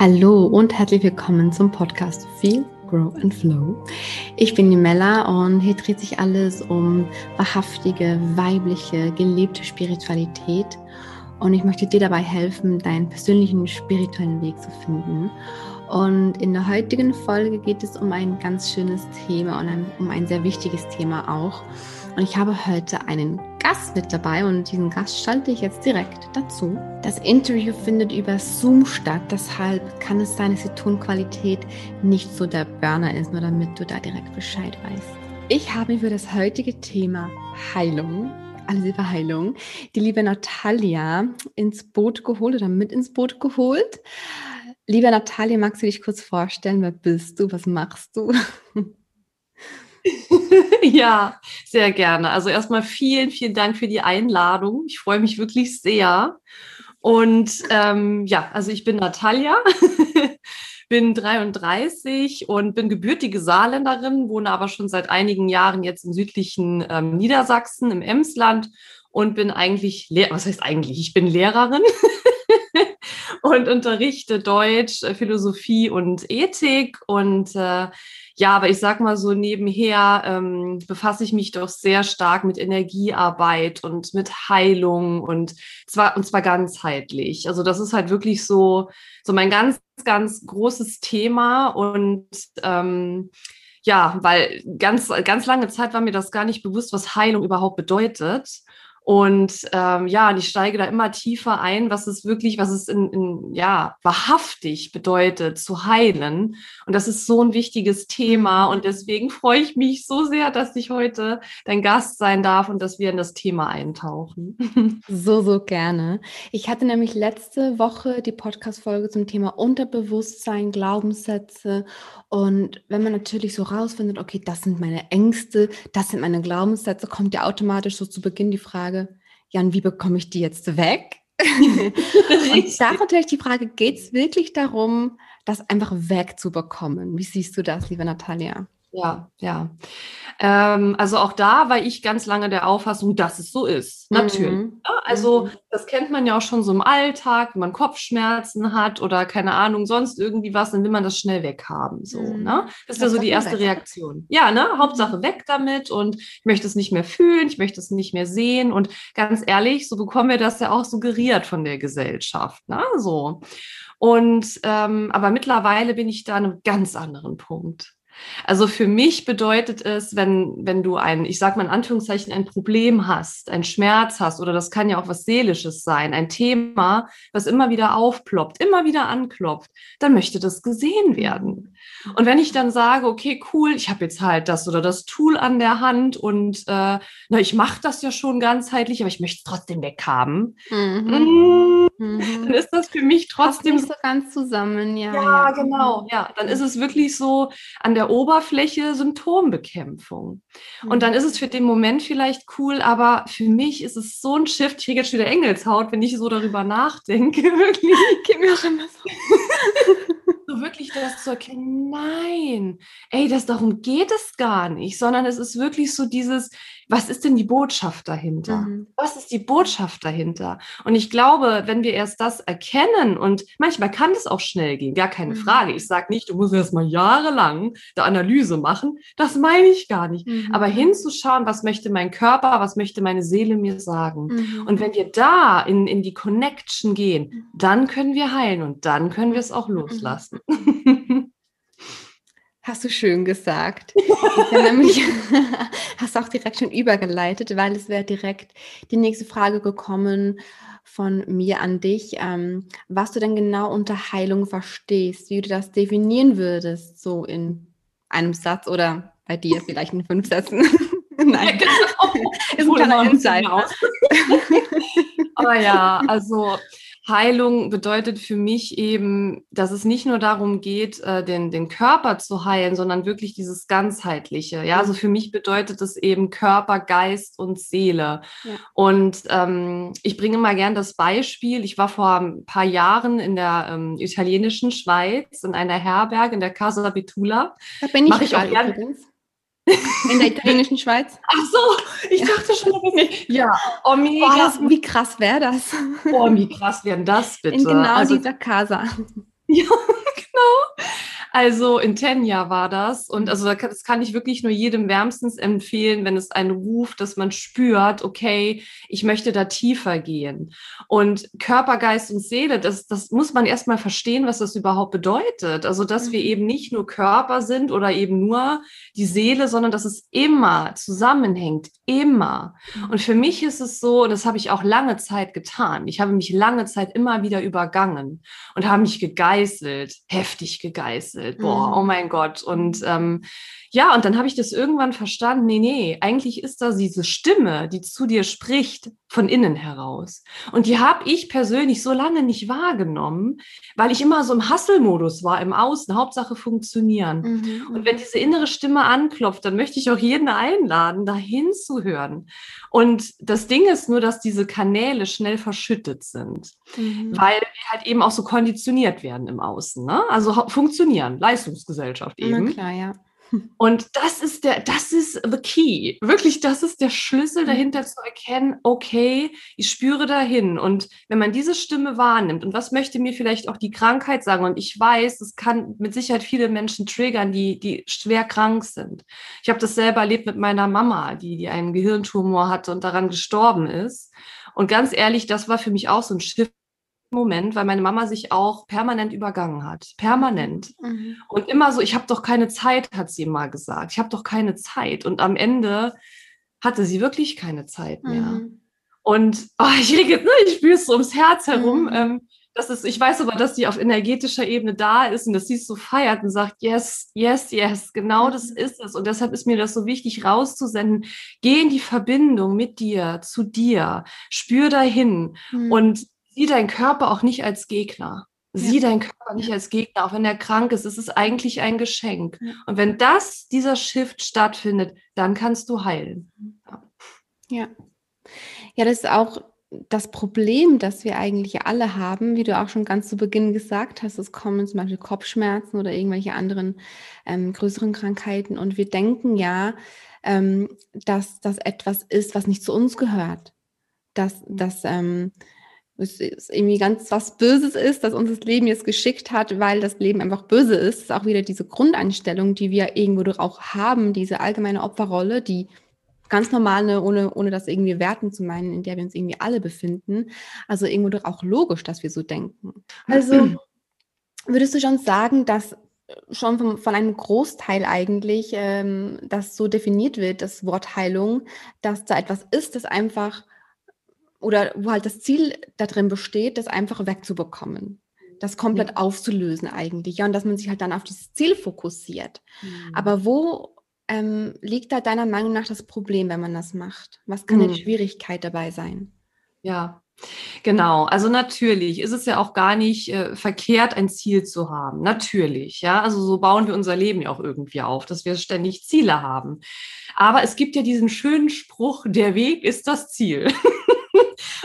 Hallo und herzlich willkommen zum Podcast Feel, Grow and Flow. Ich bin die Mella und hier dreht sich alles um wahrhaftige, weibliche, gelebte Spiritualität. Und ich möchte dir dabei helfen, deinen persönlichen spirituellen Weg zu finden. Und in der heutigen Folge geht es um ein ganz schönes Thema und um ein sehr wichtiges Thema auch. Und ich habe heute einen Gast mit dabei und diesen Gast schalte ich jetzt direkt dazu. Das Interview findet über Zoom statt, deshalb kann es sein, dass die Tonqualität nicht so der Burner ist, nur damit du da direkt Bescheid weißt. Ich habe mir für das heutige Thema Heilung alles über Heilung, die liebe Natalia ins Boot geholt oder mit ins Boot geholt. Liebe Natalia, magst du dich kurz vorstellen? Wer bist du? Was machst du? ja, sehr gerne. Also erstmal vielen, vielen Dank für die Einladung. Ich freue mich wirklich sehr. Und ähm, ja, also ich bin Natalia, bin 33 und bin gebürtige Saarländerin, wohne aber schon seit einigen Jahren jetzt im südlichen ähm, Niedersachsen, im Emsland und bin eigentlich, Lehr was heißt eigentlich? Ich bin Lehrerin und unterrichte Deutsch, Philosophie und Ethik und äh, ja, aber ich sag mal so nebenher ähm, befasse ich mich doch sehr stark mit Energiearbeit und mit Heilung und zwar und zwar ganzheitlich. Also das ist halt wirklich so so mein ganz ganz großes Thema und ähm, ja, weil ganz ganz lange Zeit war mir das gar nicht bewusst, was Heilung überhaupt bedeutet. Und ähm, ja, und ich steige da immer tiefer ein, was es wirklich, was es in, in, ja, wahrhaftig bedeutet, zu heilen. Und das ist so ein wichtiges Thema. Und deswegen freue ich mich so sehr, dass ich heute dein Gast sein darf und dass wir in das Thema eintauchen. So, so gerne. Ich hatte nämlich letzte Woche die Podcast-Folge zum Thema Unterbewusstsein, Glaubenssätze. Und wenn man natürlich so rausfindet, okay, das sind meine Ängste, das sind meine Glaubenssätze, kommt ja automatisch so zu Beginn die Frage, Frage, Jan, wie bekomme ich die jetzt weg? und da natürlich die Frage, geht es wirklich darum, das einfach wegzubekommen? Wie siehst du das, liebe Natalia? Ja, ja. Ähm, also auch da war ich ganz lange der Auffassung, dass es so ist. Natürlich. Mhm. Ja, also mhm. das kennt man ja auch schon so im Alltag, wenn man Kopfschmerzen hat oder keine Ahnung, sonst irgendwie was, dann will man das schnell weghaben. So, mhm. ne? Das ist ja so die erste weg. Reaktion. Ja, ne? Hauptsache mhm. weg damit und ich möchte es nicht mehr fühlen, ich möchte es nicht mehr sehen. Und ganz ehrlich, so bekommen wir das ja auch suggeriert von der Gesellschaft. Ne? So. Und ähm, aber mittlerweile bin ich da an einem ganz anderen Punkt. Also für mich bedeutet es, wenn, wenn du ein, ich sag mal in Anführungszeichen, ein Problem hast, ein Schmerz hast, oder das kann ja auch was Seelisches sein, ein Thema, was immer wieder aufploppt, immer wieder anklopft, dann möchte das gesehen werden. Und wenn ich dann sage, okay, cool, ich habe jetzt halt das oder das Tool an der Hand und äh, na, ich mache das ja schon ganzheitlich, aber ich möchte es trotzdem weghaben, mhm. mhm. dann ist das für mich trotzdem nicht so ganz zusammen, ja. Ja, ja. genau, ja. Dann ist es wirklich so an der Oberfläche Symptombekämpfung. Mhm. Und dann ist es für den Moment vielleicht cool, aber für mich ist es so ein Shift, ich kriege jetzt schon wieder Engelshaut, wenn ich so darüber nachdenke, wirklich. Geht mir auch immer so. so wirklich das zu erkennen, nein, ey, das darum geht es gar nicht, sondern es ist wirklich so dieses, was ist denn die Botschaft dahinter? Mhm. Was ist die Botschaft dahinter? Und ich glaube, wenn wir erst das erkennen und manchmal kann es auch schnell gehen, gar keine mhm. Frage. Ich sage nicht, du musst erst mal jahrelang der Analyse machen. Das meine ich gar nicht. Mhm. Aber hinzuschauen, was möchte mein Körper, was möchte meine Seele mir sagen? Mhm. Und wenn wir da in, in die Connection gehen, mhm. dann können wir heilen und dann können wir es auch mhm. loslassen. Hast du schön gesagt. nämlich, hast auch direkt schon übergeleitet, weil es wäre direkt die nächste Frage gekommen von mir an dich, ähm, was du denn genau unter Heilung verstehst, wie du das definieren würdest, so in einem Satz oder bei dir vielleicht in fünf Sätzen. Nein, ja, genau. ist ein kleiner Insight. Aber ja, also Heilung bedeutet für mich eben, dass es nicht nur darum geht, äh, den, den Körper zu heilen, sondern wirklich dieses ganzheitliche. Ja, also für mich bedeutet es eben Körper, Geist und Seele. Ja. Und ähm, ich bringe immer gern das Beispiel. Ich war vor ein paar Jahren in der ähm, italienischen Schweiz in einer Herberge in der Casa Betula. Da bin ich, Mach ich auch gern. Übrigens. In der italienischen Schweiz? Ach so, ich dachte schon, das nicht. Ja, oh, mega. Boah, das, wie krass wäre das? Oh, wie krass wäre das bitte? In genau also, dieser Casa. Ja, genau. Also in Tenya war das. Und also das kann ich wirklich nur jedem wärmstens empfehlen, wenn es einen ruft, dass man spürt, okay, ich möchte da tiefer gehen. Und Körper, Geist und Seele, das, das muss man erstmal verstehen, was das überhaupt bedeutet. Also, dass wir mhm. eben nicht nur Körper sind oder eben nur die Seele, sondern dass es immer zusammenhängt, immer. Mhm. Und für mich ist es so, und das habe ich auch lange Zeit getan. Ich habe mich lange Zeit immer wieder übergangen und habe mich gegeißelt, heftig gegeißelt. Boah, oh mhm. mein Gott. Und ähm, ja, und dann habe ich das irgendwann verstanden, nee, nee, eigentlich ist da diese Stimme, die zu dir spricht, von innen heraus. Und die habe ich persönlich so lange nicht wahrgenommen, weil ich immer so im Hasselmodus war, im Außen, Hauptsache funktionieren. Mhm. Und wenn diese innere Stimme anklopft, dann möchte ich auch jeden einladen, da hinzuhören. Und das Ding ist nur, dass diese Kanäle schnell verschüttet sind, mhm. weil wir halt eben auch so konditioniert werden im Außen. Ne? Also funktionieren, Leistungsgesellschaft eben. Na klar, ja. Und das ist der, das ist the key. Wirklich, das ist der Schlüssel mhm. dahinter zu erkennen, okay, ich spüre dahin. Und wenn man diese Stimme wahrnimmt, und was möchte mir vielleicht auch die Krankheit sagen? Und ich weiß, es kann mit Sicherheit viele Menschen triggern, die, die schwer krank sind. Ich habe das selber erlebt mit meiner Mama, die, die einen Gehirntumor hatte und daran gestorben ist. Und ganz ehrlich, das war für mich auch so ein Schiff Moment, weil meine Mama sich auch permanent übergangen hat. Permanent. Mhm. Und immer so, ich habe doch keine Zeit, hat sie mal gesagt. Ich habe doch keine Zeit. Und am Ende hatte sie wirklich keine Zeit mehr. Mhm. Und oh, ich ne, ich spüre es so ums Herz herum. Mhm. Ähm, das ist, ich weiß aber, dass sie auf energetischer Ebene da ist und dass sie es so feiert und sagt, yes, yes, yes, genau das mhm. ist es. Und deshalb ist mir das so wichtig, rauszusenden. Geh in die Verbindung mit dir, zu dir, spür dahin. Mhm. Und sieh deinen Körper auch nicht als Gegner. Sieh ja. deinen Körper nicht als Gegner, auch wenn er krank ist. Es ist eigentlich ein Geschenk. Ja. Und wenn das, dieser Shift stattfindet, dann kannst du heilen. Ja. ja. Das ist auch das Problem, das wir eigentlich alle haben, wie du auch schon ganz zu Beginn gesagt hast, es kommen zum Beispiel Kopfschmerzen oder irgendwelche anderen ähm, größeren Krankheiten und wir denken ja, ähm, dass das etwas ist, was nicht zu uns gehört. Dass, dass ähm, es ist irgendwie ganz was Böses ist, dass uns das Leben jetzt geschickt hat, weil das Leben einfach böse ist. Das ist auch wieder diese Grundeinstellung, die wir irgendwo doch auch haben, diese allgemeine Opferrolle, die ganz normale, ohne, ohne das irgendwie werten zu meinen, in der wir uns irgendwie alle befinden. Also irgendwo doch auch logisch, dass wir so denken. Also würdest du schon sagen, dass schon von, von einem Großteil eigentlich ähm, das so definiert wird, das Wort Heilung, dass da etwas ist, das einfach oder wo halt das Ziel darin besteht, das einfach wegzubekommen, das komplett ja. aufzulösen eigentlich, ja, und dass man sich halt dann auf dieses Ziel fokussiert. Mhm. Aber wo ähm, liegt da deiner Meinung nach das Problem, wenn man das macht? Was kann mhm. die Schwierigkeit dabei sein? Ja, Genau, also natürlich ist es ja auch gar nicht äh, verkehrt, ein Ziel zu haben. Natürlich, ja. Also so bauen wir unser Leben ja auch irgendwie auf, dass wir ständig Ziele haben. Aber es gibt ja diesen schönen Spruch, der Weg ist das Ziel.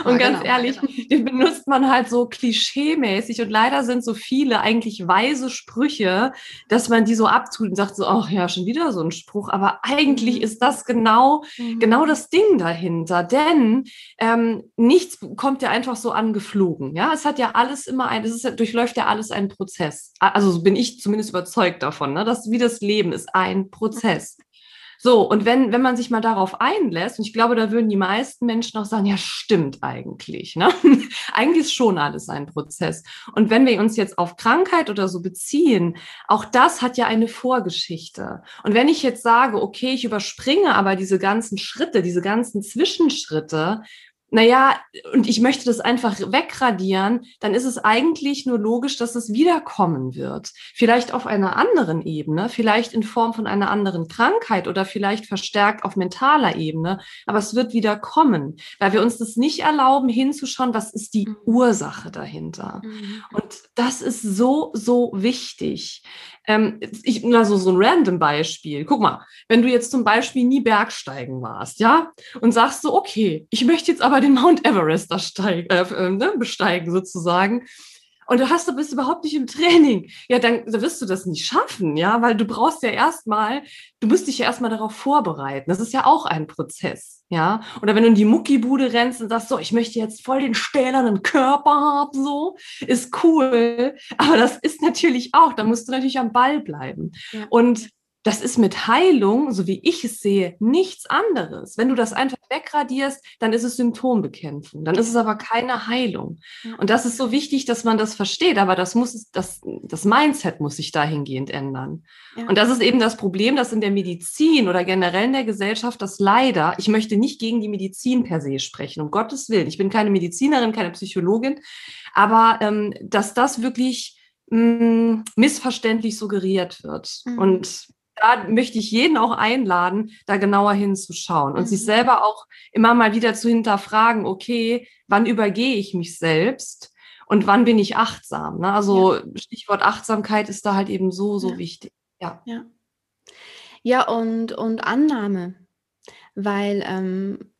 Und ja, ganz genau, ehrlich, genau. den benutzt man halt so klischeemäßig und leider sind so viele eigentlich weise Sprüche, dass man die so abtut und sagt so, ach ja, schon wieder so ein Spruch. Aber eigentlich mhm. ist das genau, mhm. genau das Ding dahinter. Denn ähm, nichts kommt ja einfach so angeflogen. Ja, es hat ja alles immer ein, es ist, durchläuft ja alles einen Prozess. Also bin ich zumindest überzeugt davon, ne? dass wie das Leben ist ein Prozess. So, und wenn, wenn man sich mal darauf einlässt, und ich glaube, da würden die meisten Menschen auch sagen, ja, stimmt eigentlich. Ne? eigentlich ist schon alles ein Prozess. Und wenn wir uns jetzt auf Krankheit oder so beziehen, auch das hat ja eine Vorgeschichte. Und wenn ich jetzt sage, okay, ich überspringe aber diese ganzen Schritte, diese ganzen Zwischenschritte, naja, und ich möchte das einfach wegradieren, dann ist es eigentlich nur logisch, dass es wiederkommen wird. Vielleicht auf einer anderen Ebene, vielleicht in Form von einer anderen Krankheit oder vielleicht verstärkt auf mentaler Ebene, aber es wird wieder kommen, weil wir uns das nicht erlauben, hinzuschauen, was ist die mhm. Ursache dahinter. Mhm. Und das ist so, so wichtig. Ähm, ich, also so ein random Beispiel. Guck mal, wenn du jetzt zum Beispiel nie Bergsteigen warst, ja, und sagst so, okay, ich möchte jetzt aber den Mount Everest da steigen, äh, äh, ne, besteigen sozusagen. Und du hast, du bist überhaupt nicht im Training. Ja, dann, dann wirst du das nicht schaffen, ja, weil du brauchst ja erstmal, du musst dich ja erstmal darauf vorbereiten. Das ist ja auch ein Prozess, ja. Oder wenn du in die Muckibude rennst und sagst, so, ich möchte jetzt voll den stählernen Körper haben, so, ist cool. Aber das ist natürlich auch, da musst du natürlich am Ball bleiben. Ja. Und das ist mit Heilung, so wie ich es sehe, nichts anderes. Wenn du das einfach wegradierst, dann ist es Symptombekämpfung. Dann ist es aber keine Heilung. Und das ist so wichtig, dass man das versteht. Aber das muss, das, das Mindset muss sich dahingehend ändern. Ja. Und das ist eben das Problem, dass in der Medizin oder generell in der Gesellschaft das leider, ich möchte nicht gegen die Medizin per se sprechen, um Gottes Willen. Ich bin keine Medizinerin, keine Psychologin. Aber ähm, dass das wirklich mh, mm, missverständlich suggeriert wird. Mhm. Und da möchte ich jeden auch einladen, da genauer hinzuschauen und mhm. sich selber auch immer mal wieder zu hinterfragen, okay, wann übergehe ich mich selbst und wann bin ich achtsam? Ne? Also ja. Stichwort Achtsamkeit ist da halt eben so, so ja. wichtig. Ja. Ja, ja und, und Annahme, weil ähm,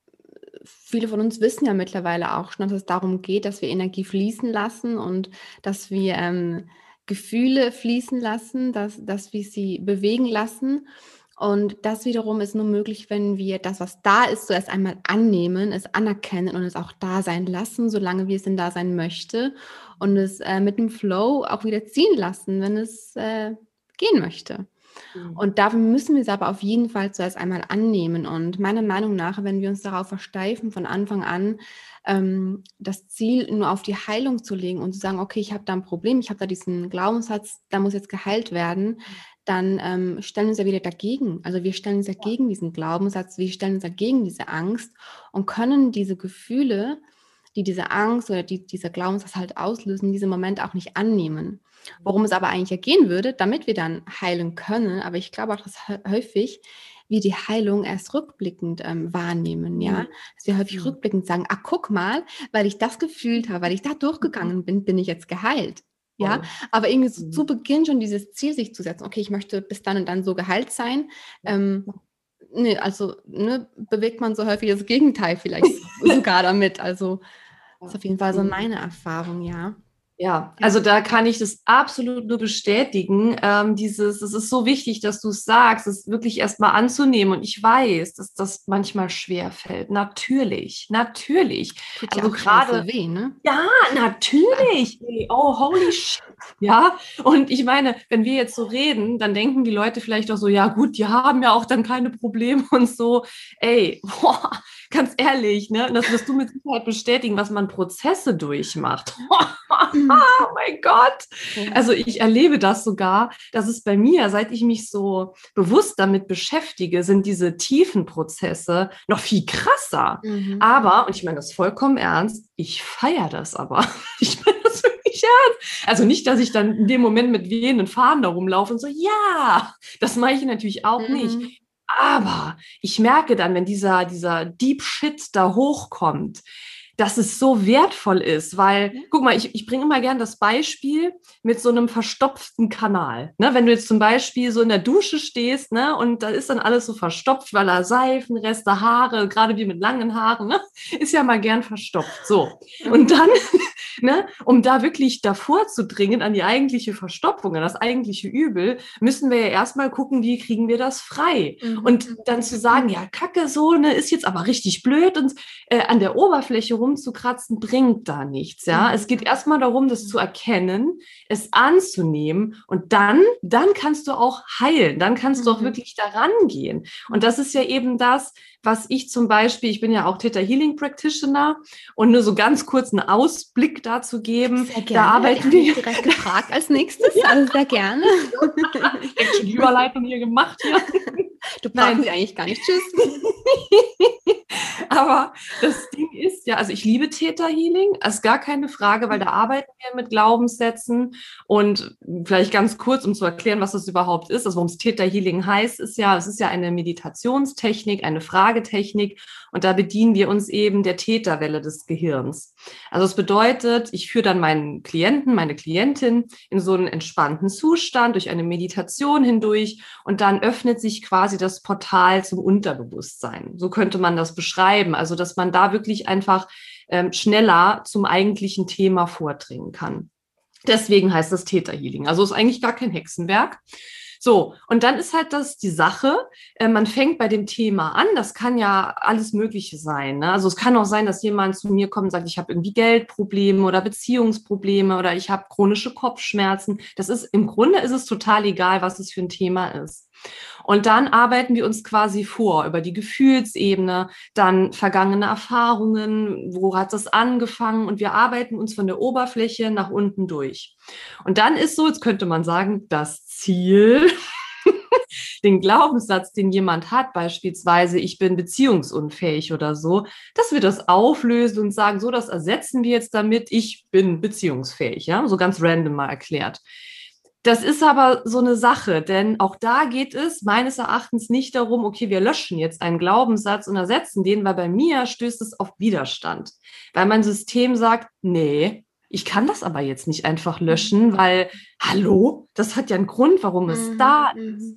viele von uns wissen ja mittlerweile auch schon, dass es darum geht, dass wir Energie fließen lassen und dass wir ähm, Gefühle fließen lassen, dass, dass wir sie bewegen lassen. Und das wiederum ist nur möglich, wenn wir das, was da ist, zuerst einmal annehmen, es anerkennen und es auch da sein lassen, solange wie es denn da sein möchte. Und es äh, mit dem Flow auch wieder ziehen lassen, wenn es äh, gehen möchte. Mhm. Und dafür müssen wir es aber auf jeden Fall zuerst einmal annehmen. Und meiner Meinung nach, wenn wir uns darauf versteifen, von Anfang an ähm, das Ziel nur auf die Heilung zu legen und zu sagen, okay, ich habe da ein Problem, ich habe da diesen Glaubenssatz, da muss jetzt geheilt werden, dann ähm, stellen wir uns ja wieder dagegen. Also wir stellen uns ja gegen diesen Glaubenssatz, wir stellen uns dagegen diese Angst und können diese Gefühle, die diese Angst oder die dieser Glaubenssatz halt auslösen, in diesem Moment auch nicht annehmen. Worum es aber eigentlich ja gehen würde, damit wir dann heilen können, aber ich glaube auch, dass häufig wir die Heilung erst rückblickend ähm, wahrnehmen, ja. Mhm. Dass wir häufig mhm. rückblickend sagen, ah, guck mal, weil ich das gefühlt habe, weil ich da durchgegangen mhm. bin, bin ich jetzt geheilt. Ja, aber irgendwie so, zu Beginn schon dieses Ziel sich zu setzen, okay, ich möchte bis dann und dann so geheilt sein. Ähm, ne, also ne, bewegt man so häufig das Gegenteil vielleicht sogar damit. Also das ist auf jeden Fall so meine Erfahrung, ja. Ja, also da kann ich das absolut nur bestätigen. Ähm, dieses, es ist so wichtig, dass du es sagst, es wirklich erstmal anzunehmen. Und ich weiß, dass das manchmal schwer fällt. Natürlich, natürlich. Tut also gerade weh, ne? Ja, natürlich. Oh, holy shit. Ja, und ich meine, wenn wir jetzt so reden, dann denken die Leute vielleicht auch so, ja gut, die haben ja auch dann keine Probleme und so. Ey, boah, ganz ehrlich, ne? Und das wirst du mit Sicherheit bestätigen, was man Prozesse durchmacht. oh mein Gott. Also ich erlebe das sogar, dass es bei mir, seit ich mich so bewusst damit beschäftige, sind diese tiefen Prozesse noch viel krasser. Mhm. Aber, und ich meine das vollkommen ernst, ich feiere das aber. Ich meine das wirklich ernst. Also nicht, dass ich dann in dem Moment mit wehenden Fahnen da rumlaufe und so, ja, das mache ich natürlich auch mhm. nicht. Aber ich merke dann, wenn dieser, dieser Deep Shit da hochkommt, dass es so wertvoll ist, weil, guck mal, ich, ich bringe immer gern das Beispiel mit so einem verstopften Kanal. Ne? Wenn du jetzt zum Beispiel so in der Dusche stehst, ne, und da ist dann alles so verstopft, weil da Seifenreste, Haare, gerade wie mit langen Haaren, ne, ist ja mal gern verstopft. So. Und dann, ne, um da wirklich davor zu dringen an die eigentliche Verstopfung, an das eigentliche Übel, müssen wir ja erstmal gucken, wie kriegen wir das frei. Mhm. Und dann zu sagen, ja, Kacke, so, ne, ist jetzt aber richtig blöd und äh, an der Oberfläche rumzukratzen bringt da nichts. Ja, mhm. es geht erstmal darum, das zu erkennen, es anzunehmen und dann, dann kannst du auch heilen. Dann kannst du auch mhm. wirklich daran gehen. Und das ist ja eben das, was ich zum Beispiel, ich bin ja auch Theta Healing Practitioner und nur so ganz kurz einen Ausblick dazu geben. Sehr gerne. Da arbeiten wir direkt gefragt als nächstes. ja. Also sehr gerne. ich habe schon die Überleitung hier gemacht. Ja. Du brauchst sie eigentlich gar nicht. Tschüss. Aber das Ding ist ja, also ich liebe Theta Healing, ist gar keine Frage, weil da arbeiten wir mit Glaubenssätzen und vielleicht ganz kurz, um zu erklären, was das überhaupt ist, also warum es Theta Healing heißt, ist ja, es ist ja eine Meditationstechnik, eine Fragetechnik und da bedienen wir uns eben der Täterwelle des Gehirns. Also es bedeutet, ich führe dann meinen Klienten, meine Klientin in so einen entspannten Zustand durch eine Meditation hindurch und dann öffnet sich quasi das Portal zum Unterbewusstsein. So könnte man das beschreiben. Also, dass man da wirklich einfach ähm, schneller zum eigentlichen Thema vordringen kann. Deswegen heißt das Täterhealing. Also ist eigentlich gar kein Hexenwerk. So, und dann ist halt das die Sache, äh, man fängt bei dem Thema an, das kann ja alles Mögliche sein. Ne? Also es kann auch sein, dass jemand zu mir kommt und sagt, ich habe irgendwie Geldprobleme oder Beziehungsprobleme oder ich habe chronische Kopfschmerzen. Das ist im Grunde ist es total egal, was es für ein Thema ist. Und dann arbeiten wir uns quasi vor über die Gefühlsebene, dann vergangene Erfahrungen, wo hat das angefangen und wir arbeiten uns von der Oberfläche nach unten durch. Und dann ist so, jetzt könnte man sagen, das Ziel, den Glaubenssatz, den jemand hat, beispielsweise, ich bin beziehungsunfähig oder so, dass wir das auflösen und sagen, so, das ersetzen wir jetzt damit, ich bin beziehungsfähig, ja, so ganz random mal erklärt. Das ist aber so eine Sache, denn auch da geht es meines Erachtens nicht darum, okay, wir löschen jetzt einen Glaubenssatz und ersetzen den, weil bei mir stößt es auf Widerstand, weil mein System sagt, nee, ich kann das aber jetzt nicht einfach löschen, mhm. weil, hallo, das hat ja einen Grund, warum es mhm. da ist.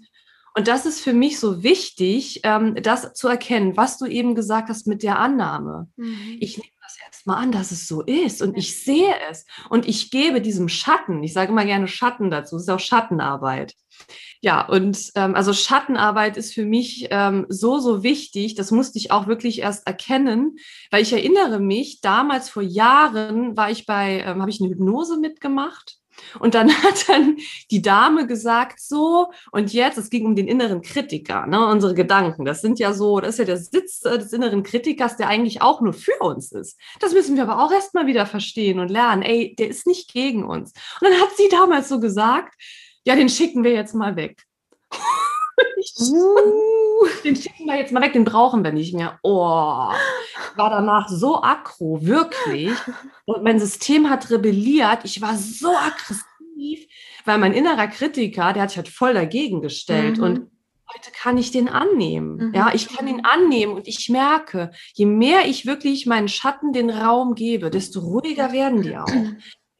Und das ist für mich so wichtig, ähm, das zu erkennen, was du eben gesagt hast mit der Annahme. Mhm. Ich nehme das erstmal an, dass es so ist und ich sehe es und ich gebe diesem Schatten, ich sage immer gerne Schatten dazu, es ist auch Schattenarbeit. Ja, und ähm, also Schattenarbeit ist für mich ähm, so, so wichtig. Das musste ich auch wirklich erst erkennen, weil ich erinnere mich, damals vor Jahren war ich bei, ähm, habe ich eine Hypnose mitgemacht und dann hat dann die Dame gesagt, so, und jetzt, es ging um den inneren Kritiker, ne, unsere Gedanken. Das sind ja so, das ist ja der Sitz äh, des inneren Kritikers, der eigentlich auch nur für uns ist. Das müssen wir aber auch erstmal wieder verstehen und lernen. Ey, der ist nicht gegen uns. Und dann hat sie damals so gesagt, ja, den schicken wir jetzt mal weg. uh. Den schicken wir jetzt mal weg, den brauchen wir nicht mehr. Oh, ich war danach so aggro, wirklich. Und mein System hat rebelliert. Ich war so aggressiv, weil mein innerer Kritiker, der hat sich halt voll dagegen gestellt. Mhm. Und heute kann ich den annehmen. Mhm. Ja, ich kann ihn annehmen und ich merke, je mehr ich wirklich meinen Schatten den Raum gebe, desto ruhiger werden die auch.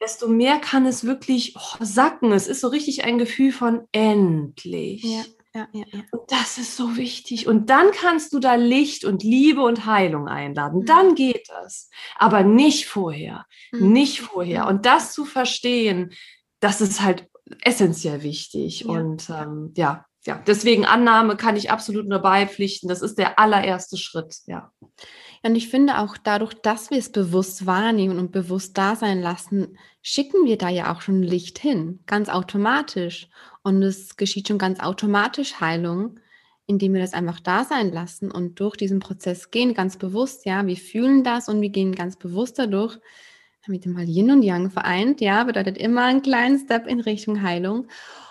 desto mehr kann es wirklich oh, sacken. Es ist so richtig ein Gefühl von endlich. Ja. Ja, ja, ja. Und das ist so wichtig. Und dann kannst du da Licht und Liebe und Heilung einladen. Mhm. Dann geht das. Aber nicht vorher. Mhm. Nicht vorher. Und das zu verstehen, das ist halt essentiell wichtig. Ja. Und ähm, ja, ja, deswegen Annahme kann ich absolut nur beipflichten. Das ist der allererste Schritt. Ja. Und ich finde auch dadurch, dass wir es bewusst wahrnehmen und bewusst da sein lassen, schicken wir da ja auch schon Licht hin, ganz automatisch. Und es geschieht schon ganz automatisch Heilung, indem wir das einfach da sein lassen und durch diesen Prozess gehen, ganz bewusst, ja, wir fühlen das und wir gehen ganz bewusst dadurch, mit dem mal Yin und Yang vereint, ja, bedeutet immer einen kleinen Step in Richtung Heilung.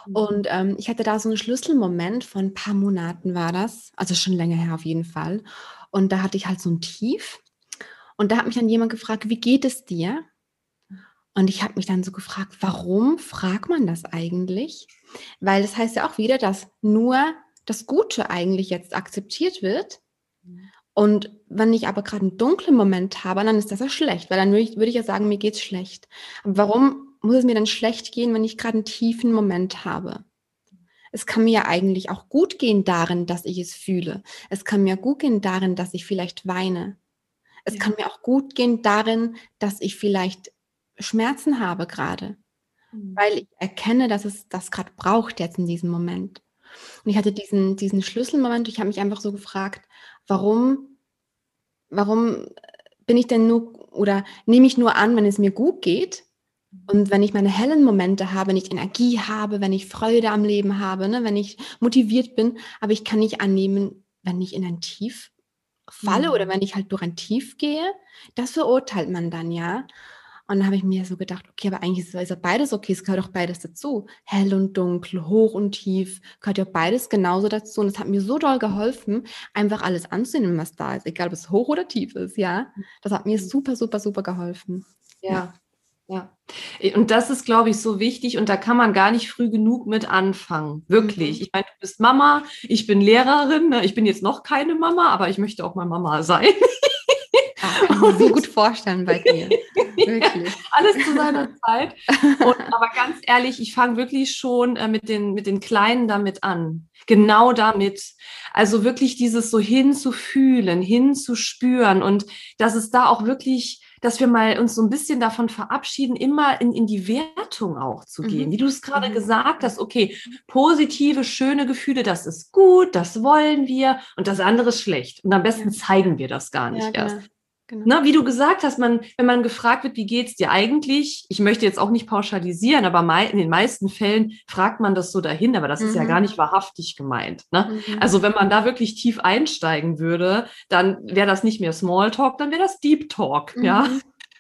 Mhm. Und ähm, ich hatte da so einen Schlüsselmoment, von ein paar Monaten war das, also schon länger her auf jeden Fall. Und da hatte ich halt so ein Tief. Und da hat mich dann jemand gefragt, wie geht es dir? Und ich habe mich dann so gefragt, warum fragt man das eigentlich? Weil das heißt ja auch wieder, dass nur das Gute eigentlich jetzt akzeptiert wird. Und wenn ich aber gerade einen dunklen Moment habe, dann ist das ja schlecht, weil dann würde ich, würd ich ja sagen, mir geht's schlecht. Aber warum muss es mir dann schlecht gehen, wenn ich gerade einen tiefen Moment habe? Es kann mir ja eigentlich auch gut gehen darin, dass ich es fühle. Es kann mir gut gehen darin, dass ich vielleicht weine. Es ja. kann mir auch gut gehen darin, dass ich vielleicht Schmerzen habe gerade, mhm. weil ich erkenne, dass es das gerade braucht jetzt in diesem Moment. Und ich hatte diesen, diesen Schlüsselmoment, ich habe mich einfach so gefragt, warum, warum bin ich denn nur oder nehme ich nur an, wenn es mir gut geht und wenn ich meine hellen Momente habe, wenn ich Energie habe, wenn ich Freude am Leben habe, ne, wenn ich motiviert bin, aber ich kann nicht annehmen, wenn ich in ein Tief falle mhm. oder wenn ich halt durch ein Tief gehe, das verurteilt man dann, ja. Und dann habe ich mir so gedacht, okay, aber eigentlich ist ja beides okay, es gehört auch beides dazu. Hell und dunkel, hoch und tief, gehört ja beides genauso dazu. Und es hat mir so doll geholfen, einfach alles anzunehmen, was da ist, egal ob es hoch oder tief ist, ja. Das hat mir mhm. super, super, super geholfen. Ja. ja. Ja, und das ist, glaube ich, so wichtig und da kann man gar nicht früh genug mit anfangen. Wirklich. Mhm. Ich meine, du bist Mama, ich bin Lehrerin, ne? ich bin jetzt noch keine Mama, aber ich möchte auch mal Mama sein. Ja, kann ich mir so gut vorstellen bei dir. Wirklich. Alles zu seiner Zeit. Und, aber ganz ehrlich, ich fange wirklich schon äh, mit, den, mit den Kleinen damit an. Genau damit. Also wirklich dieses so hinzufühlen, hinzuspüren und dass es da auch wirklich dass wir mal uns so ein bisschen davon verabschieden, immer in, in die Wertung auch zu gehen. Mhm. Wie du es gerade mhm. gesagt hast, okay, positive, schöne Gefühle, das ist gut, das wollen wir und das andere ist schlecht. Und am besten zeigen wir das gar nicht ja, erst. Genau. Genau. Na, wie du gesagt hast, man, wenn man gefragt wird, wie geht's dir eigentlich? Ich möchte jetzt auch nicht pauschalisieren, aber in den meisten Fällen fragt man das so dahin, aber das mhm. ist ja gar mhm. nicht wahrhaftig gemeint. Ne? Mhm. Also wenn man da wirklich tief einsteigen würde, dann wäre das nicht mehr Smalltalk, dann wäre das Deep Talk, mhm. ja.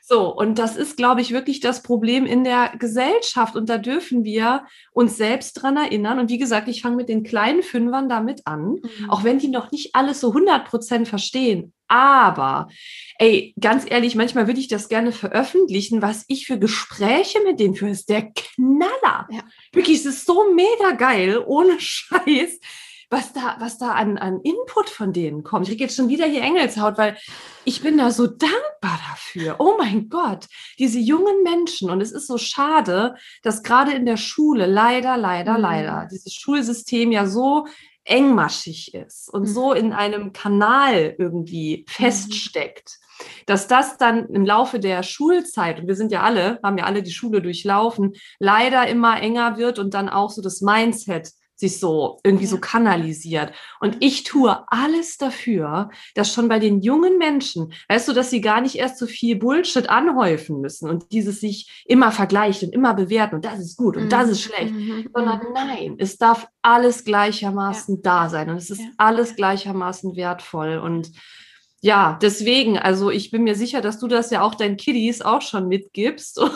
So, und das ist, glaube ich, wirklich das Problem in der Gesellschaft. Und da dürfen wir uns selbst dran erinnern. Und wie gesagt, ich fange mit den kleinen Fünfern damit an, mhm. auch wenn die noch nicht alles so 100 Prozent verstehen. Aber, ey, ganz ehrlich, manchmal würde ich das gerne veröffentlichen, was ich für Gespräche mit denen führe. Ist der Knaller. Ja. Wirklich, es ist so mega geil, ohne Scheiß was da, was da an, an Input von denen kommt. Ich kriege jetzt schon wieder hier Engelshaut, weil ich bin da so dankbar dafür. Oh mein Gott, diese jungen Menschen. Und es ist so schade, dass gerade in der Schule leider, leider, mhm. leider dieses Schulsystem ja so engmaschig ist und mhm. so in einem Kanal irgendwie mhm. feststeckt dass das dann im Laufe der Schulzeit, und wir sind ja alle, haben ja alle die Schule durchlaufen, leider immer enger wird und dann auch so das Mindset sich so irgendwie ja. so kanalisiert. Und ich tue alles dafür, dass schon bei den jungen Menschen, weißt du, dass sie gar nicht erst so viel Bullshit anhäufen müssen und dieses sich immer vergleicht und immer bewerten und das ist gut und mhm. das ist schlecht, mhm. sondern mhm. nein, es darf alles gleichermaßen ja. da sein und es ist ja. alles gleichermaßen wertvoll und ja, deswegen, also ich bin mir sicher, dass du das ja auch deinen Kiddies auch schon mitgibst und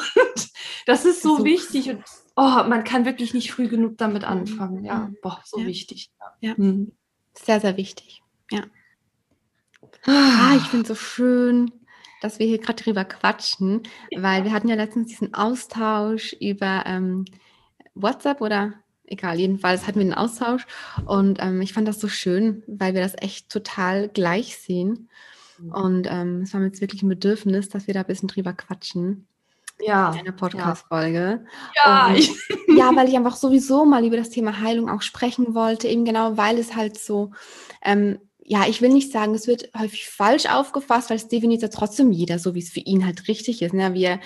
das ist so, so wichtig und oh, man kann wirklich nicht früh genug damit anfangen. Ja, mhm. boah, so ja. wichtig. Ja. Mhm. Sehr, sehr wichtig. Ja. Ah, ich finde es so schön, dass wir hier gerade drüber quatschen, weil wir hatten ja letztens diesen Austausch über ähm, WhatsApp oder egal, jedenfalls hatten wir einen Austausch und ähm, ich fand das so schön, weil wir das echt total gleich sehen. Mhm. Und ähm, es war mir jetzt wirklich ein Bedürfnis, dass wir da ein bisschen drüber quatschen ja, eine Podcast-Folge. Ja. ja, weil ich einfach sowieso mal über das Thema Heilung auch sprechen wollte, eben genau, weil es halt so, ähm, ja, ich will nicht sagen, es wird häufig falsch aufgefasst, weil es definiert ja trotzdem jeder, so wie es für ihn halt richtig ist. Ne? Wir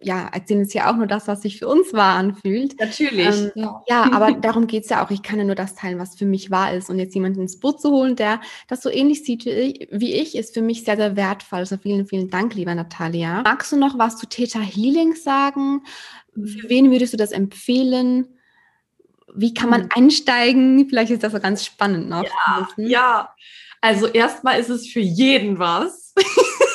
ja, erzählen es ja auch nur das, was sich für uns wahr anfühlt. Natürlich. Ähm, ja. ja. aber darum geht es ja auch. Ich kann ja nur das teilen, was für mich wahr ist. Und jetzt jemanden ins Boot zu holen, der das so ähnlich sieht wie ich, ist für mich sehr, sehr wertvoll. Also vielen, vielen Dank, lieber Natalia. Magst du noch was zu Theta Healing sagen? Für wen würdest du das empfehlen? Wie kann man hm. einsteigen? Vielleicht ist das so ganz spannend noch. Ja, ja. also erstmal ist es für jeden was.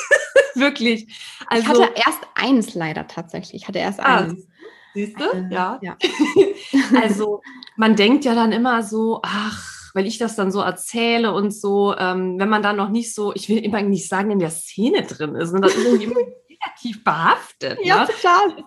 Wirklich. Also, ich hatte erst eins leider tatsächlich. Ich hatte erst ah, eins. Siehst du? Äh, ja. ja. also man denkt ja dann immer so, ach, weil ich das dann so erzähle und so, ähm, wenn man dann noch nicht so, ich will immer nicht sagen, in der Szene drin ist, und das ist irgendwie immer negativ behaftet. Ja, ne? total.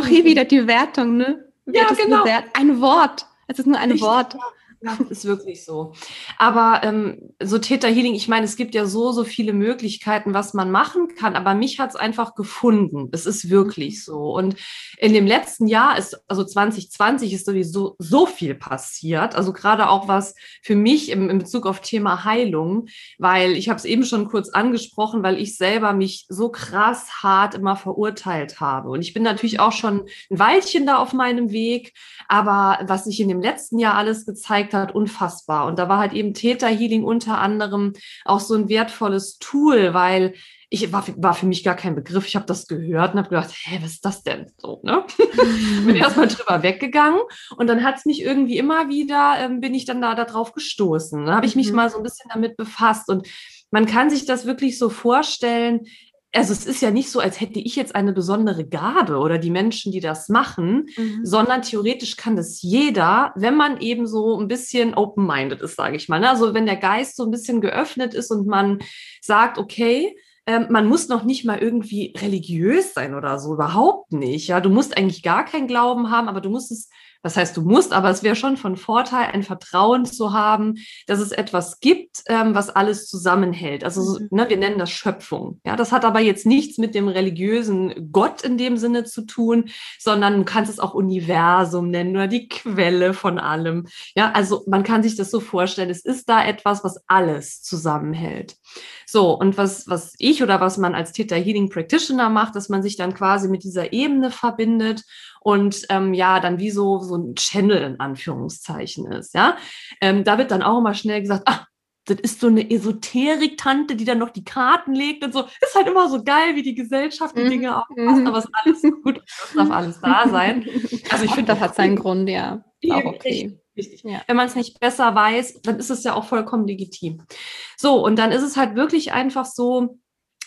Auch hier wieder die Wertung, ne? Ja, genau. Ein Wort. Es ist nur ein Richtig. Wort. Ja, ist wirklich so. Aber ähm, so Theta Healing, ich meine, es gibt ja so, so viele Möglichkeiten, was man machen kann, aber mich hat es einfach gefunden. Es ist wirklich so. Und in dem letzten Jahr ist, also 2020 ist sowieso so viel passiert. Also gerade auch was für mich im, in Bezug auf Thema Heilung, weil ich habe es eben schon kurz angesprochen, weil ich selber mich so krass hart immer verurteilt habe. Und ich bin natürlich auch schon ein Weilchen da auf meinem Weg, aber was sich in dem letzten Jahr alles gezeigt hat, unfassbar. Und da war halt eben Theta Healing unter anderem auch so ein wertvolles Tool, weil ich war, war für mich gar kein Begriff. Ich habe das gehört und habe gedacht, hä, was ist das denn? So, ne? bin erstmal drüber weggegangen und dann hat es mich irgendwie immer wieder, ähm, bin ich dann da darauf gestoßen. Dann habe ich mich mhm. mal so ein bisschen damit befasst und man kann sich das wirklich so vorstellen, also es ist ja nicht so, als hätte ich jetzt eine besondere Gabe oder die Menschen, die das machen, mhm. sondern theoretisch kann das jeder, wenn man eben so ein bisschen open-minded ist, sage ich mal. Ne? Also wenn der Geist so ein bisschen geöffnet ist und man sagt, okay, ähm, man muss noch nicht mal irgendwie religiös sein oder so, überhaupt nicht. Ja, du musst eigentlich gar keinen Glauben haben, aber du musst es Das heißt, du musst, aber es wäre schon von Vorteil, ein Vertrauen zu haben, dass es etwas gibt, ähm, was alles zusammenhält. Also mhm. ne, wir nennen das Schöpfung. Ja, das hat aber jetzt nichts mit dem religiösen Gott in dem Sinne zu tun, sondern du kannst es auch Universum nennen oder die Quelle von allem. Ja, also man kann sich das so vorstellen. Es ist da etwas, was alles zusammenhält. So, und was, was ich oder was man als Theta Healing Practitioner macht, dass man sich dann quasi mit dieser Ebene verbindet und ähm, ja, dann wie so, so ein Channel in Anführungszeichen ist. Ja, ähm, da wird dann auch immer schnell gesagt, ah, das ist so eine Esoterik-Tante, die dann noch die Karten legt und so. Ist halt immer so geil, wie die Gesellschaft die mhm. Dinge aufpasst, mhm. aber es ist alles gut, es darf alles da sein. Also ich finde, das hat seinen Grund, ja. Auch okay. Richtig. Ja. Wenn man es nicht besser weiß, dann ist es ja auch vollkommen legitim. So, und dann ist es halt wirklich einfach so,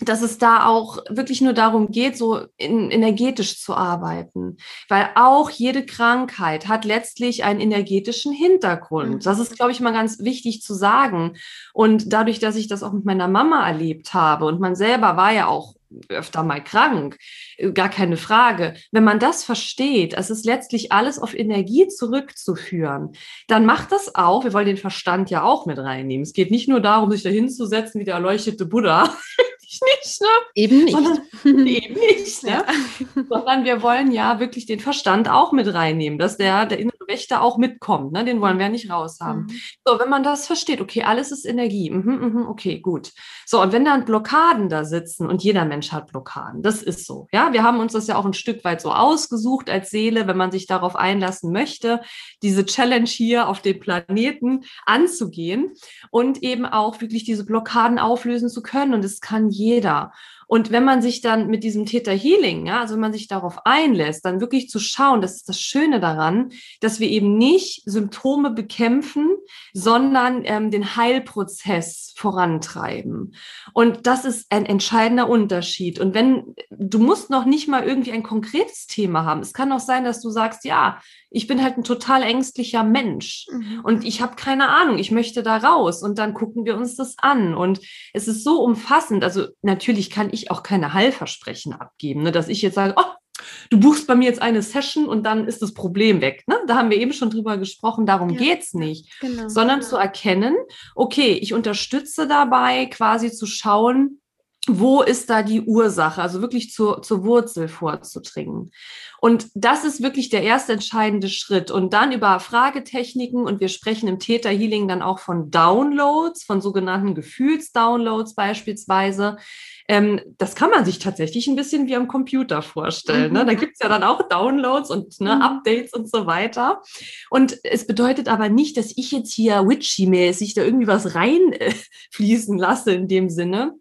dass es da auch wirklich nur darum geht, so in, energetisch zu arbeiten. Weil auch jede Krankheit hat letztlich einen energetischen Hintergrund. Mhm. Das ist, glaube ich, mal ganz wichtig zu sagen. Und dadurch, dass ich das auch mit meiner Mama erlebt habe und man selber war ja auch öfter mal krank, äh, gar keine Frage. Wenn man das versteht, es ist letztlich alles auf Energie zurückzuführen, dann macht das auch, wir wollen den Verstand ja auch mit reinnehmen. Es geht nicht nur darum, sich da hinzusetzen wie der erleuchtete Buddha. nicht, ne? Eben nicht. Sondern, eben nicht, ne? Sondern wir wollen ja wirklich den Verstand auch mit reinnehmen, dass der, der Wächter auch mitkommt, ne? Den wollen wir ja nicht raushaben. Mhm. So, wenn man das versteht, okay, alles ist Energie, mhm, mhm, okay, gut. So, und wenn dann Blockaden da sitzen und jeder Mensch hat Blockaden, das ist so, ja? Wir haben uns das ja auch ein Stück weit so ausgesucht als Seele, wenn man sich darauf einlassen möchte, diese Challenge hier auf dem Planeten anzugehen und eben auch wirklich diese Blockaden auflösen zu können. Und es kann jeder. Und wenn man sich dann mit diesem Theta Healing, ja, also wenn man sich darauf einlässt, dann wirklich zu schauen, das ist das Schöne daran, dass wir eben nicht Symptome bekämpfen, sondern ähm, den Heilprozess vorantreiben. Und das ist ein entscheidender Unterschied. Und wenn du musst noch nicht mal irgendwie ein konkretes Thema haben. Es kann auch sein, dass du sagst, ja, ich bin halt ein total ängstlicher Mensch mhm. und ich habe keine Ahnung, ich möchte da raus und dann gucken wir uns das an und es ist so umfassend. Also natürlich kann ich auch keine Heilversprechen abgeben, ne, dass ich jetzt sage, oh, du buchst bei mir jetzt eine Session und dann ist das Problem weg. Ne? Da haben wir eben schon drüber gesprochen, darum ja. geht's nicht, genau, sondern genau. zu erkennen, okay, ich unterstütze dabei quasi zu schauen, wo ist da die Ursache, also wirklich zur, zur Wurzel vorzudringen. Und das ist wirklich der erste entscheidende Schritt. Und dann über Fragetechniken und wir sprechen im Theta Healing dann auch von Downloads, von sogenannten Gefühlsdownloads beispielsweise. Ähm, das kann man sich tatsächlich ein bisschen wie am Computer vorstellen. Ne? Da mhm. gibt's ja dann auch Downloads und ne, mhm. Updates und so weiter. Und es bedeutet aber nicht, dass ich jetzt hier witchy-mäßig da irgendwie was reinfließen äh, lasse in dem Sinne,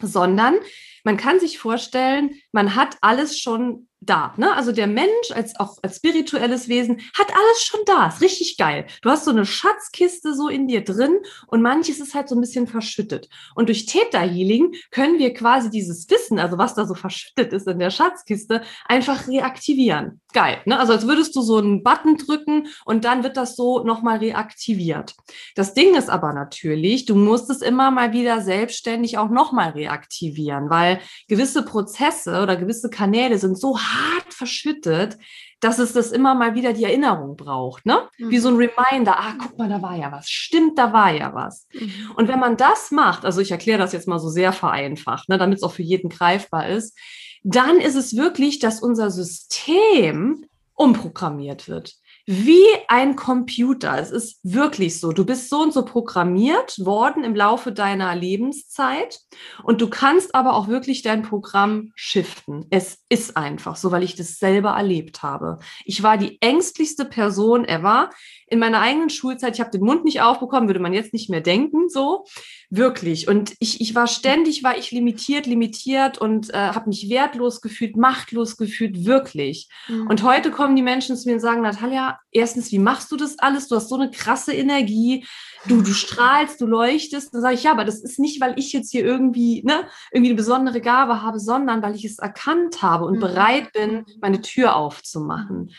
sondern man kann sich vorstellen, man hat alles schon da. Ne? Also der Mensch als auch als spirituelles Wesen hat alles schon da. Ist richtig geil. Du hast so eine Schatzkiste so in dir drin und manches ist halt so ein bisschen verschüttet. Und durch Theta Healing können wir quasi dieses Wissen, also was da so verschüttet ist in der Schatzkiste, einfach reaktivieren. Geil. Ne? Also als würdest du so einen Button drücken und dann wird das so nochmal reaktiviert. Das Ding ist aber natürlich, du musst es immer mal wieder selbstständig auch nochmal reaktivieren, weil gewisse Prozesse oder gewisse Kanäle sind so hart verschüttet, dass es das immer mal wieder die Erinnerung braucht, ne? Mhm. Wie so ein mhm. Reminder, ah, guck mal, da war ja was, stimmt, da war ja was. Mhm. Und wenn man das macht, also ich erkläre das jetzt mal so sehr vereinfacht, ne, damit es auch für jeden greifbar ist, dann ist es wirklich, dass unser System umprogrammiert wird wie ein Computer. Es ist wirklich so. Du bist so und so programmiert worden im Laufe deiner Lebenszeit und du kannst aber auch wirklich dein Programm shiften. Es ist einfach so, weil ich das selber erlebt habe. Ich war die ängstlichste Person ever in meiner eigenen Schulzeit, ich habe den Mund nicht aufbekommen, würde man jetzt nicht mehr denken, so wirklich. Und ich, ich war ständig, war ich limitiert, limitiert und äh, habe mich wertlos gefühlt, machtlos gefühlt, wirklich. Mhm. Und heute kommen die Menschen zu mir und sagen, Natalia, erstens, wie machst du das alles? Du hast so eine krasse Energie, du, du strahlst, du leuchtest. Dann sage ich, ja, aber das ist nicht, weil ich jetzt hier irgendwie, ne, irgendwie eine besondere Gabe habe, sondern weil ich es erkannt habe und mhm. bereit bin, meine Tür aufzumachen.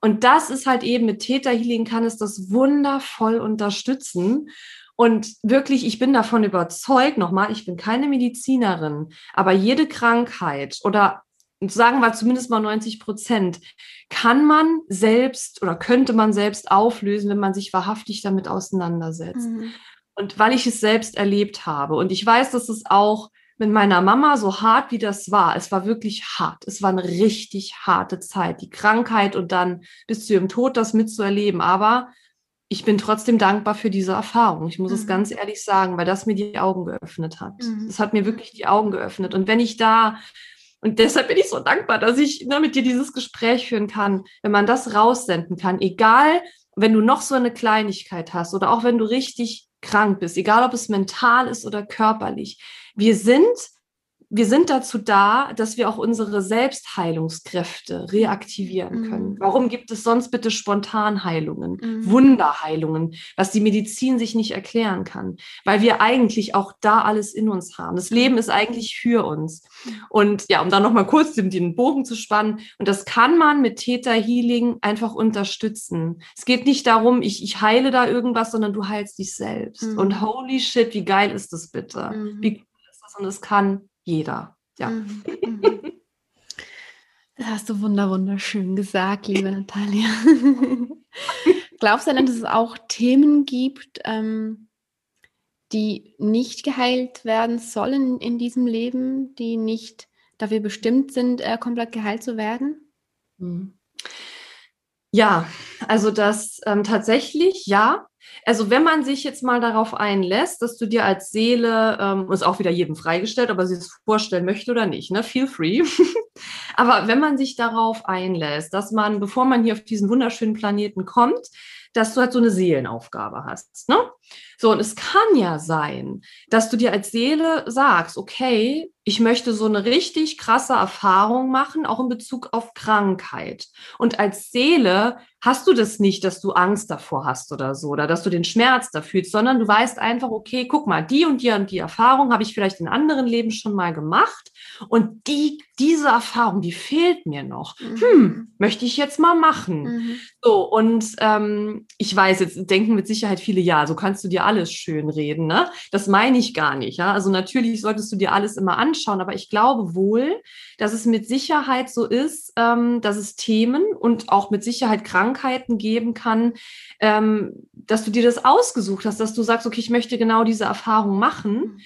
Und das ist halt eben mit Theta Healing kann es das wundervoll unterstützen. Und wirklich, ich bin davon überzeugt, nochmal, ich bin keine Medizinerin, aber jede Krankheit oder sagen wir zumindest mal 90 Prozent, kann man selbst oder könnte man selbst auflösen, wenn man sich wahrhaftig damit auseinandersetzt. Mhm. Und weil ich es selbst erlebt habe und ich weiß, dass es auch mit meiner Mama, so hart wie das war, es war wirklich hart. Es war eine richtig harte Zeit, die Krankheit und dann bis zu ihrem Tod das mitzuerleben. Aber ich bin trotzdem dankbar für diese Erfahrung. Ich muss mhm. es ganz ehrlich sagen, weil das mir die Augen geöffnet hat. Mhm. Das hat mir wirklich die Augen geöffnet. Und wenn ich da, und deshalb bin ich so dankbar, dass ich ne, mit dir dieses Gespräch führen kann, wenn man das raussenden kann, egal, wenn du noch so eine Kleinigkeit hast oder auch wenn du richtig krank bist, egal ob es mental ist oder körperlich. Wir sind wir sind dazu da, dass wir auch unsere Selbstheilungskräfte reaktivieren mhm. können. Warum gibt es sonst bitte Spontanheilungen, mhm. Wunderheilungen, was die Medizin sich nicht erklären kann? Weil wir eigentlich auch da alles in uns haben. Das Leben ist eigentlich für uns. Und ja, um dann nochmal kurz den, den Bogen zu spannen, und das kann man mit Theta Healing einfach unterstützen. Es geht nicht darum, ich, ich heile da irgendwas, sondern du heilst dich selbst. Mhm. Und holy shit, wie geil ist das bitte? Mhm. Wie cool ist das? Und es kann jeder. Ja. Mhm, mhm. Das hast du wunder wunderschön gesagt, liebe Natalia. Glaubst du denn, dass es auch Themen gibt, ähm, die nicht geheilt werden sollen in diesem Leben, die nicht dafür bestimmt sind, äh, komplett geheilt zu werden? Mhm. Ja, also das ähm, tatsächlich, ja. Also wenn man sich jetzt mal darauf einlässt, dass du dir als Seele, ähm, ist auch wieder jedem freigestellt, ob er sich das vorstellen möchte oder nicht, ne? Feel free. Aber wenn man sich darauf einlässt, dass man, bevor man hier auf diesen wunderschönen Planeten kommt, dass du halt so eine Seelenaufgabe hast. Ne? So, und es kann ja sein, dass du dir als Seele sagst, okay, ich möchte so eine richtig krasse Erfahrung machen, auch in Bezug auf Krankheit. Und als Seele hast du das nicht, dass du Angst davor hast oder so, oder dass du den Schmerz da fühlst, sondern du weißt einfach, okay, guck mal, die und die und die Erfahrung habe ich vielleicht in anderen Leben schon mal gemacht. Und die, diese Erfahrung, die fehlt mir noch. Mhm. Hm, möchte ich jetzt mal machen. Mhm. So, und ähm, ich weiß, jetzt denken mit Sicherheit viele, ja, so kannst du dir alles schön reden. Ne? Das meine ich gar nicht. Ja? Also natürlich solltest du dir alles immer anschauen, aber ich glaube wohl, dass es mit Sicherheit so ist, ähm, dass es Themen und auch mit Sicherheit Krankheiten geben kann, ähm, dass du dir das ausgesucht hast, dass du sagst, okay, ich möchte genau diese Erfahrung machen. Mhm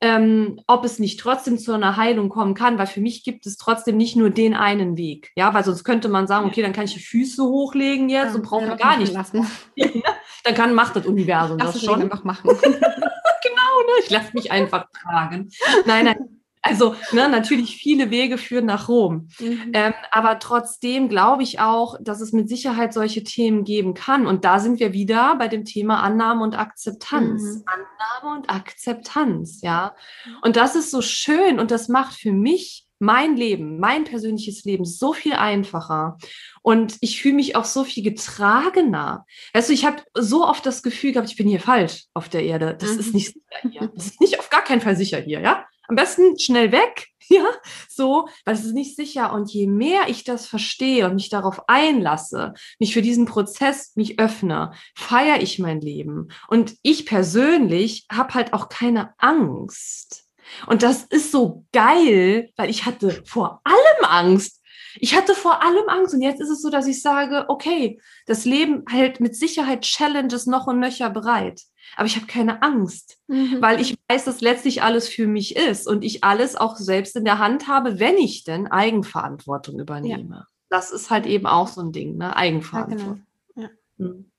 ähm, ob es nicht trotzdem zu einer Heilung kommen kann, weil für mich gibt es trotzdem nicht nur den einen Weg. Ja, weil sonst könnte man sagen, okay, dann kann ich die Füße hochlegen jetzt ja, und brauche ja, gar nicht. Lassen. dann kann, macht das Universum Lass das schon. Einfach machen. genau, ne? ich lasse mich einfach tragen. Nein, nein, also ne, natürlich viele Wege führen nach Rom. Mhm. Ähm, aber trotzdem glaube ich auch, dass es mit Sicherheit solche Themen geben kann. Und da sind wir wieder bei dem Thema Annahme und Akzeptanz. Mhm. Annahme und Akzeptanz, ja. Und das ist so schön und das macht für mich mein Leben, mein persönliches Leben so viel einfacher. Und ich fühle mich auch so viel getragener. Weißt du, ich habe so oft das Gefühl gehabt, ich bin hier falsch auf der Erde. Das mhm. ist nicht sicher hier. Das ist nicht auf gar keinen Fall sicher hier, ja? Am besten schnell weg, ja, so, weil es ist nicht sicher. Und je mehr ich das verstehe und mich darauf einlasse, mich für diesen Prozess mich öffne, feiere ich mein Leben. Und ich persönlich habe halt auch keine Angst. Und das ist so geil, weil ich hatte vor allem Angst. Ich hatte vor allem Angst und jetzt ist es so, dass ich sage, okay, das Leben hält mit Sicherheit Challenges noch und nöcher bereit aber ich habe keine Angst, mhm. weil ich weiß, dass letztlich alles für mich ist und ich alles auch selbst in der Hand habe, wenn ich denn Eigenverantwortung übernehme. Ja. Das ist halt eben auch so ein Ding, ne? Eigenverantwortung. Ja, genau. ja. mhm.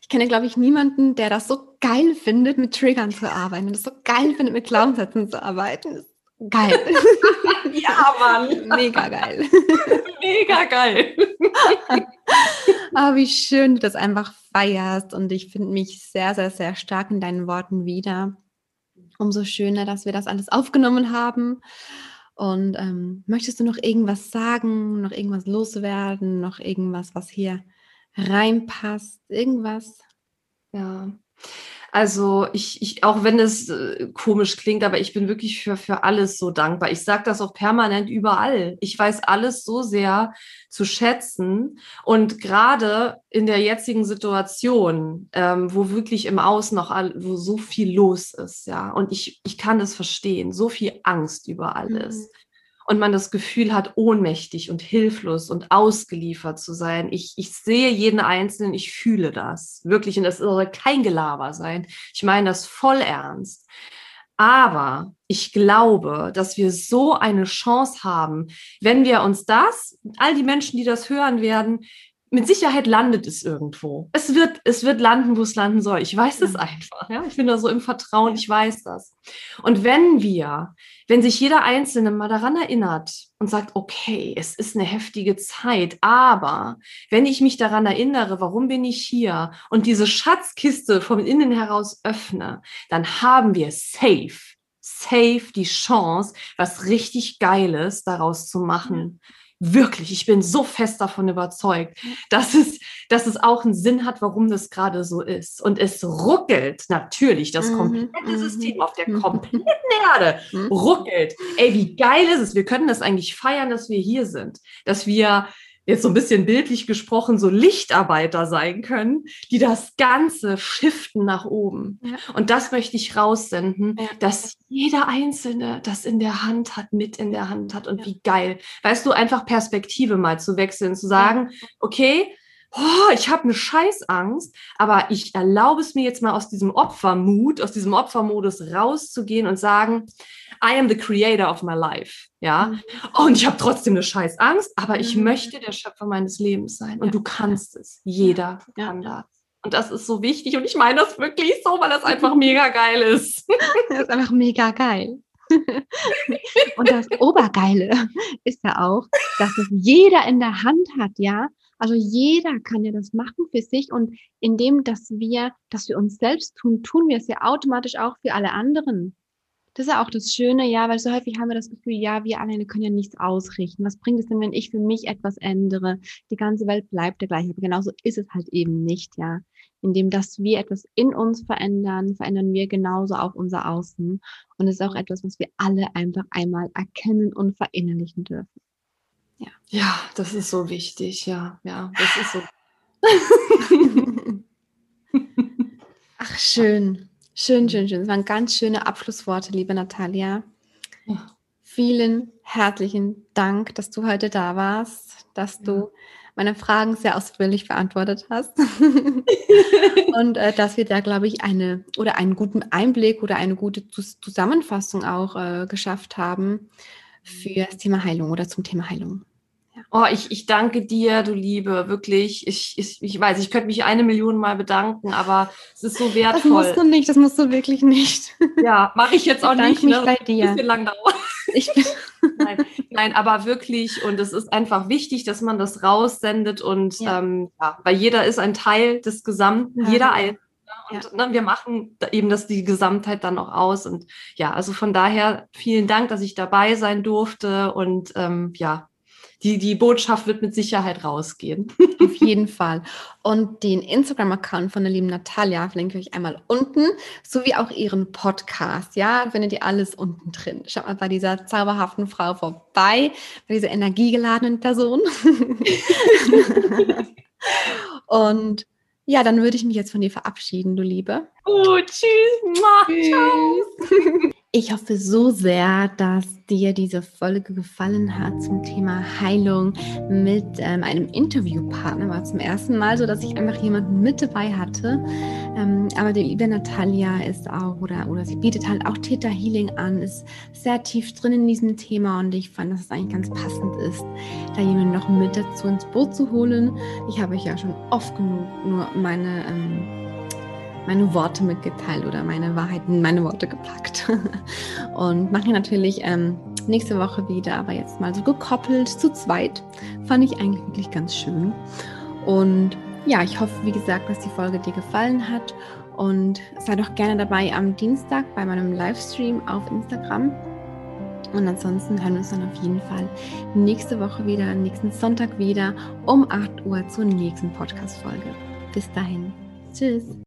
Ich kenne, glaube ich, niemanden, der das so geil findet, mit Triggern zu arbeiten und das so geil findet, mit Glaubenssätzen zu arbeiten. Geil. ja, Mann. Mega geil. Mega geil. Aber wie schön du das einfach feierst und ich finde mich sehr, sehr, sehr stark in deinen Worten wieder. Umso schöner, dass wir das alles aufgenommen haben. Und ähm, möchtest du noch irgendwas sagen, noch irgendwas loswerden, noch irgendwas, was hier reinpasst, irgendwas? Ja, also ich, ich auch wenn es äh, komisch klingt, aber ich bin wirklich für, für alles so dankbar. Ich sage das auch permanent überall. Ich weiß alles so sehr zu schätzen. Und gerade in der jetzigen Situation, ähm, wo wirklich im Außen noch all, wo so viel los ist, ja, und ich, ich kann es verstehen, so viel Angst über alles. Mhm. Und man das Gefühl hat, ohnmächtig und hilflos und ausgeliefert zu sein. Ich, ich sehe jeden Einzelnen, ich fühle das wirklich und das soll kein Gelaber sein. Ich meine das voll ernst. Aber ich glaube, dass wir so eine Chance haben, wenn wir uns das, all die Menschen, die das hören werden, mit Sicherheit landet es irgendwo. Es wird, es wird landen, wo es landen soll. Ich weiß es einfach. Ja? Ich bin da so im Vertrauen, ich weiß das. Und wenn wir, wenn sich jeder Einzelne mal daran erinnert und sagt, okay, es ist eine heftige Zeit, aber wenn ich mich daran erinnere, warum bin ich hier und diese Schatzkiste von innen heraus öffne, dann haben wir safe, safe die Chance, was richtig Geiles daraus zu machen. Ja Wirklich, ich bin so fest davon überzeugt, dass es, dass es auch einen Sinn hat, warum das gerade so ist. Und es ruckelt natürlich das mhm, komplette mhm. System auf der kompletten Erde. Mhm. Ruckelt. Ey, wie geil ist es? Wir können das eigentlich feiern, dass wir hier sind. Dass wir jetzt so ein bisschen bildlich gesprochen, so Lichtarbeiter sein können, die das Ganze shiften nach oben. Ja. Und das möchte ich raussenden, ja. dass jeder Einzelne das in der Hand hat, mit in der Hand hat. Und ja. wie geil. Weißt du, einfach Perspektive mal zu wechseln, zu sagen, okay, oh, ich habe eine Scheißangst, aber ich erlaube es mir jetzt mal aus diesem Opfermut, aus diesem Opfermodus rauszugehen und sagen, I am the creator of my life. Ja. Mhm. Und ich habe trotzdem eine Scheißangst, aber ich mhm. möchte der Schöpfer meines Lebens sein. Und ja. du kannst es. Jeder ja. kann das. Und das ist so wichtig. Und ich meine das wirklich so, weil das einfach mega geil ist. Das ist einfach mega geil. Und das Obergeile ist ja auch, dass es jeder in der Hand hat, ja. Also jeder kann ja das machen für sich und indem, dass wir, dass wir uns selbst tun, tun wir es ja automatisch auch für alle anderen. Das ist ja auch das Schöne, ja, weil so häufig haben wir das Gefühl, ja, wir alleine können ja nichts ausrichten. Was bringt es denn, wenn ich für mich etwas ändere? Die ganze Welt bleibt der gleiche. Aber genauso ist es halt eben nicht, ja. Indem, dass wir etwas in uns verändern, verändern wir genauso auch unser Außen. Und es ist auch etwas, was wir alle einfach einmal erkennen und verinnerlichen dürfen. Ja. Ja, das ist so wichtig, ja, ja, das ist so. Ach, schön. Schön, schön, schön. Das waren ganz schöne Abschlussworte, liebe Natalia. Ja. Vielen herzlichen Dank, dass du heute da warst, dass ja. du meine Fragen sehr ausführlich beantwortet hast. und äh, dass wir da, glaube ich, eine oder einen guten Einblick oder eine gute Zusammenfassung auch äh, geschafft haben für das Thema Heilung oder zum Thema Heilung. Oh, ich, ich danke dir, du Liebe, wirklich. Ich, ich, ich weiß, ich könnte mich eine Million Mal bedanken, aber es ist so wertvoll. Das musst du nicht, das musst du wirklich nicht. Ja, mache ich jetzt auch ich nicht. Mich ne? bei dir. Ein bisschen lang dauert. Ich bin nein, nein, aber wirklich, und es ist einfach wichtig, dass man das raussendet und ja. Ähm, ja, weil jeder ist ein Teil des Gesamten, ja. jeder ein. Und ja. ne, wir machen eben das die Gesamtheit dann auch aus. Und ja, also von daher vielen Dank, dass ich dabei sein durfte. Und ähm, ja, die, die Botschaft wird mit Sicherheit rausgehen. Auf jeden Fall. Und den Instagram-Account von der lieben Natalia verlinke ich euch einmal unten, sowie auch ihren Podcast. Ja, findet ihr alles unten drin. Schaut mal bei dieser zauberhaften Frau vorbei, bei dieser energiegeladenen Person. Und ja, dann würde ich mich jetzt von dir verabschieden, du Liebe. Oh, tschüss. tschüss. Ich hoffe so sehr, dass dir diese Folge gefallen hat zum Thema Heilung mit ähm, einem Interviewpartner. War zum ersten Mal so, dass ich einfach jemanden mit dabei hatte. Ähm, aber die liebe Natalia ist auch, oder, oder sie bietet halt auch Theta Healing an, ist sehr tief drin in diesem Thema und ich fand, dass es eigentlich ganz passend ist, da jemanden noch mit dazu ins Boot zu holen. Ich habe euch ja schon oft genug nur meine ähm, meine Worte mitgeteilt oder meine Wahrheiten, meine Worte gepackt. Und mache natürlich ähm, nächste Woche wieder, aber jetzt mal so gekoppelt zu zweit. Fand ich eigentlich wirklich ganz schön. Und ja, ich hoffe, wie gesagt, dass die Folge dir gefallen hat. Und sei doch gerne dabei am Dienstag bei meinem Livestream auf Instagram. Und ansonsten hören wir uns dann auf jeden Fall nächste Woche wieder, nächsten Sonntag wieder um 8 Uhr zur nächsten Podcast-Folge. Bis dahin. Tschüss.